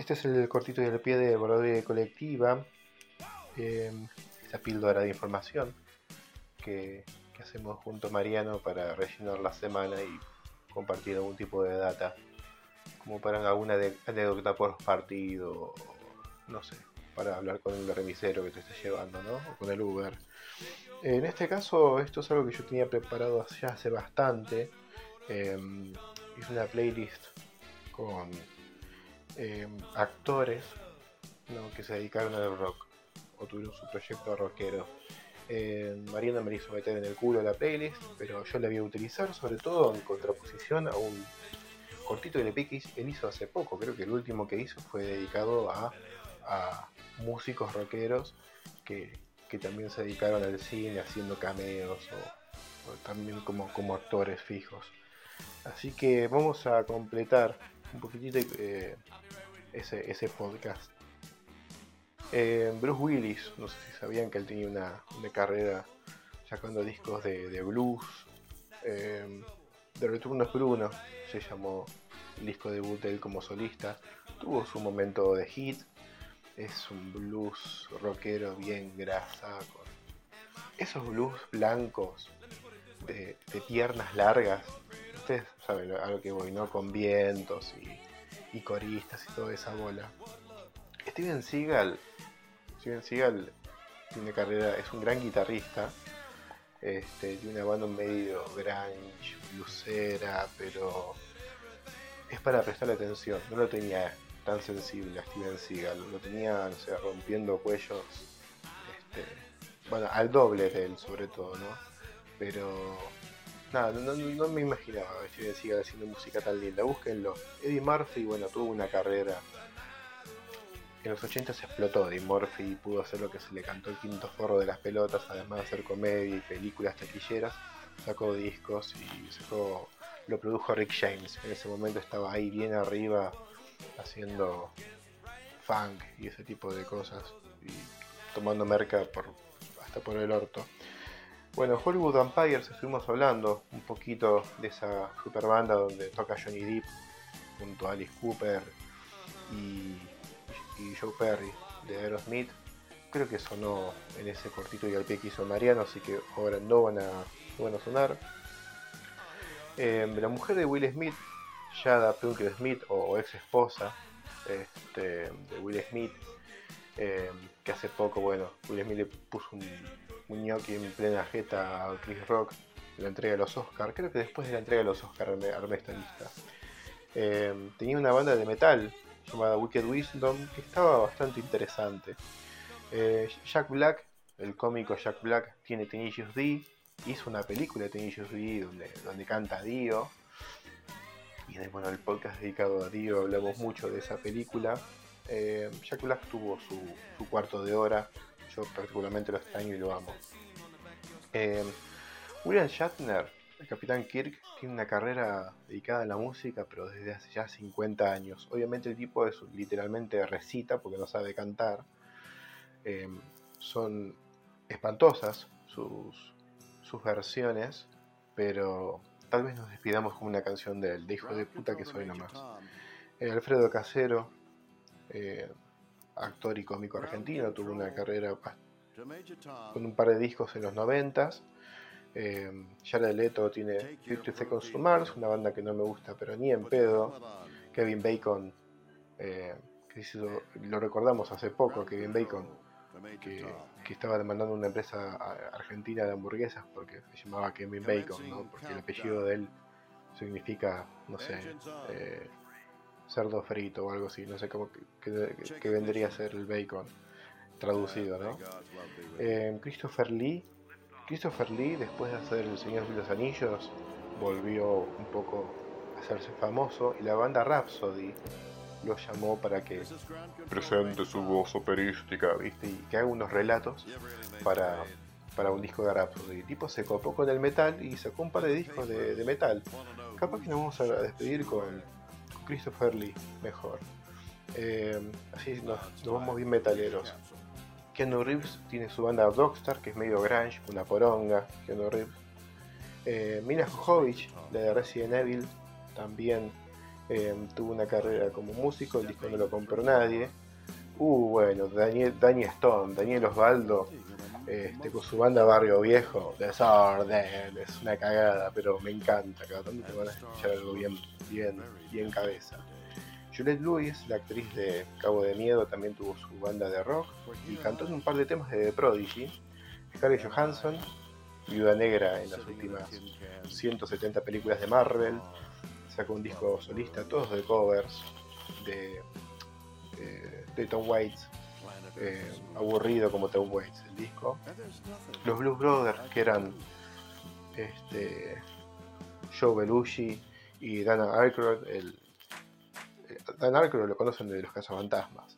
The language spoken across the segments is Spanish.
Este es el cortito del pie de Broadway Colectiva, eh, esa píldora de información que, hacemos junto a Mariano para rellenar la semana y compartir algún tipo de data, como para alguna anécdota por partido, no sé, para hablar con el remisero que te esté llevando, ¿no? O con el Uber. En este caso, esto es algo que yo tenía preparado ya hace bastante. Eh, hice una playlist con em, actores que se dedicaron al rock o tuvieron su proyecto rockero. Eh, Mariana me hizo meter en el culo la playlist, pero yo la voy a utilizar sobre todo en contraposición a un cortito que él hizo hace poco. Creo que el último que hizo fue dedicado a, músicos rockeros que, también se dedicaron al cine haciendo cameos o, también como actores fijos. Así que vamos a completar un poquitito eh, ese, ese podcast. Eh, Bruce Willis, no sé si sabían que él tenía una, carrera sacando discos de, blues. Eh, de Retorno es Bruno se llamó el disco debut de él como solista. Tuvo su momento de hit. Es un blues rockero bien grasa, esos blues blancos de, piernas largas. Ustedes saben a lo que voy, ¿no? Con vientos y, y coristas y toda esa bola. Steven Seagal Steven Seagal tiene carrera, es un gran guitarrista, este, tiene una banda medio grunge, blusera, pero es para prestarle atención. No lo tenía tan sensible a Steven Seagal, lo tenía, no sé, rompiendo cuellos, este, bueno, al doble de él sobre todo, ¿no? Pero nada, no, me imaginaba a Steven haciendo música tan linda. Búsquenlo. Eddie Murphy, bueno, tuvo una carrera en los 80 se explotó Eddie Murphy y pudo hacer lo que se le cantó el quinto forro de las pelotas, además de hacer comedia y películas taquilleras, sacó discos y sacó, lo produjo Rick James. En ese momento estaba ahí bien arriba haciendo funk y ese tipo de cosas y tomando merca por, hasta por el orto. Bueno, Hollywood Vampires estuvimos hablando un poquito de esa super banda donde toca Johnny Depp junto a Alice Cooper y y Joe Perry de Aerosmith. Creo que sonó en ese cortito y al pie que hizo Mariano, así que ahora no van a, van a sonar. Em, la mujer de Will Smith, Jada Pinkett Smith o, ex esposa este, de Will Smith, em, que hace poco, bueno, Will Smith le puso un, un en plena jeta a Chris Rock en la entrega de los Oscars. Creo que después de la entrega de los Oscars armé, esta lista. Em, tenía una banda de metal llamada Wicked Wisdom, que estaba bastante interesante. Eh, Jack Black, el cómico Jack Black, tiene Tenacious D, hizo una película de Tenacious D donde, donde canta Dio. Y en bueno, el podcast dedicado a Dio hablamos mucho de esa película. Eh, Jack Black tuvo su, cuarto de hora, yo particularmente lo extraño y lo amo. Eh, William Shatner el Capitán Kirk tiene una carrera dedicada a la música, pero desde hace ya 50 años. Obviamente el tipo es literalmente recita porque no sabe cantar. Em, son espantosas sus, sus versiones, pero tal vez nos despidamos con una canción de él, de hijo de puta que soy nomás. Eh, Alfredo Casero, eh, actor y cómico argentino, tuvo una carrera con un par de discos en los noventas. Eh, Jared Leto tiene 50 Seconds to Mars, una banda que no me gusta, pero ni en pedo. Kevin Bacon, eh, que lo recordamos hace poco, Kevin Bacon, que, estaba demandando una empresa argentina de hamburguesas porque se llamaba Kevin Bacon, porque el apellido de él significa, no sé, eh, cerdo frito o algo así, no sé cómo que, vendría a ser el bacon traducido, ¿no? Eh, Christopher Lee Christopher Lee, después de hacer El Señor de los Anillos, volvió un poco a hacerse famoso y la banda Rhapsody lo llamó para que presente su voz operística, ¿viste? Y que haga unos relatos para, para un disco de Rhapsody. El tipo se copó con el metal y sacó un par de discos de, metal. Capaz que nos vamos a despedir con, Christopher Lee, mejor. Eh, así nos vamos bien metaleros. Keanu Reeves tiene su banda Rockstar, que es medio grunge, una poronga, Keanu Reeves. Eh, Mina Jovovich, de Resident Evil, también Em, tuvo una carrera como músico, el disco no lo compró nadie. Uh, bueno, Daniel Stone, Daniel Osvaldo, este, con su banda Barrio Viejo, Desorden, es una cagada, pero me encanta, cada tanto te van a escuchar algo bien, bien, bien cabeza. Juliette Lewis, la actriz de Cabo de Miedo, también tuvo su banda de rock y cantó un par de temas de The Prodigy. Scarlett Johansson, Viuda Negra en las últimas 170 películas de Marvel, sacó un disco solista, todos de covers de, de, Tom Waits, eh, aburrido como Tom Waits el disco. Los Blues Brothers, que eran este, Joe Belushi y Dana Aykroyd, el, eh, Dan Aykroyd lo conocen de los cazafantasmas.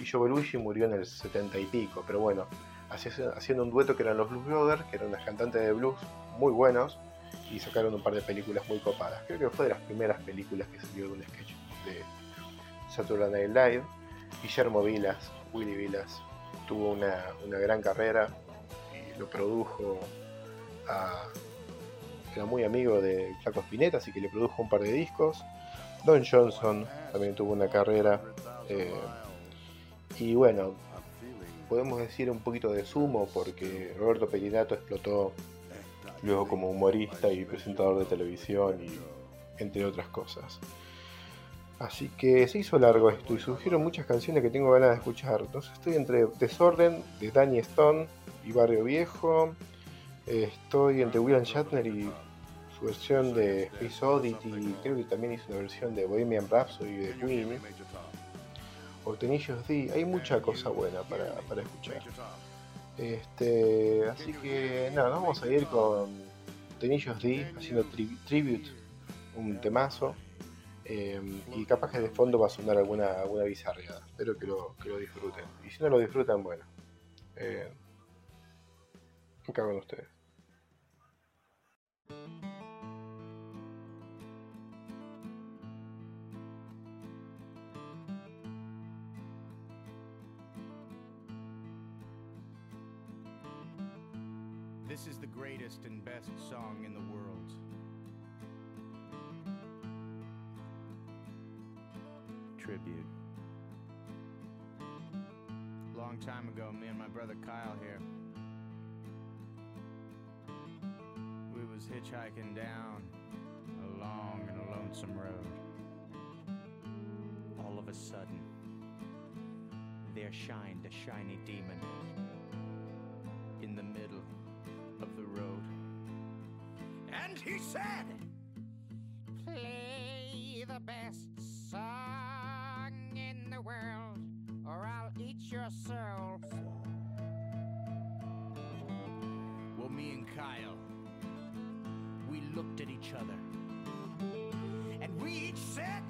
Y Joe Belushi murió en el 70 y pico, pero bueno, haciendo un dueto que eran los Blues Brothers, que eran unas cantantes de blues muy buenos, y sacaron un par de películas muy copadas. Creo que fue de las primeras películas que salió de un sketch de Saturday Night Live. Guillermo Vilas, Willy Vilas, tuvo una, gran carrera y lo produjo era muy amigo de Flaco Spinetta, así que le produjo un par de discos. Don Johnson también tuvo una carrera. Eh, y bueno, podemos decir un poquito de sumo porque Roberto Pelinato explotó luego como humorista y presentador de televisión y entre otras cosas. Así que se hizo largo esto y surgieron muchas canciones que tengo ganas de escuchar. Entonces estoy entre Desorden de Danny Stone y Barrio Viejo. Estoy entre William Shatner y su versión de Space Oddity. Creo que también hizo una versión de Bohemian Rhapsody de Queen. O Tenillos D. Hay mucha cosa buena para, escuchar. Este, así que nada, vamos a ir con Tenillos D haciendo tribute, un temazo. Em, y capaz que de fondo va a sonar alguna, alguna bizarreada. Espero que lo, que lo disfruten. Y si no lo disfrutan, bueno. Eh, ¿Qué cagan ustedes? This is the greatest and best song in the world. Tribute. Long time ago, me and my brother Kyle here. We was hitchhiking down a long and a lonesome road. All of a sudden, there shined a shiny demon in the middle of the road. And he said, Play the best I'll eat your soul. Well, me and Kyle, we looked at each other, and we each said,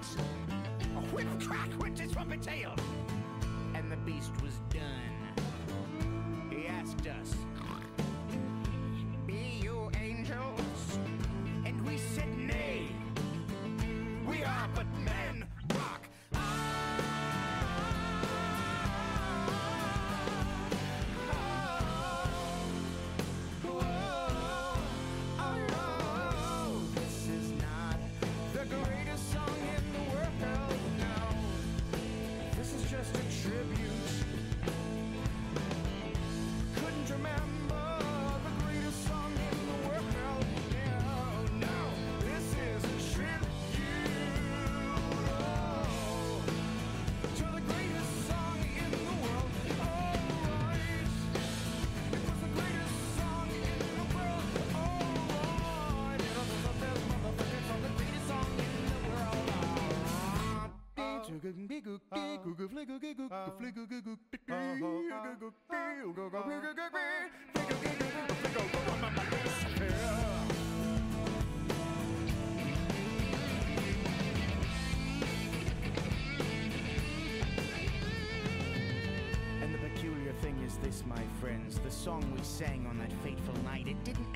stunned. A whip crack went his trumpet tail, and the beast was done. He asked us, And the peculiar thing is this, my friends. The song we sang on that fateful night, it didn't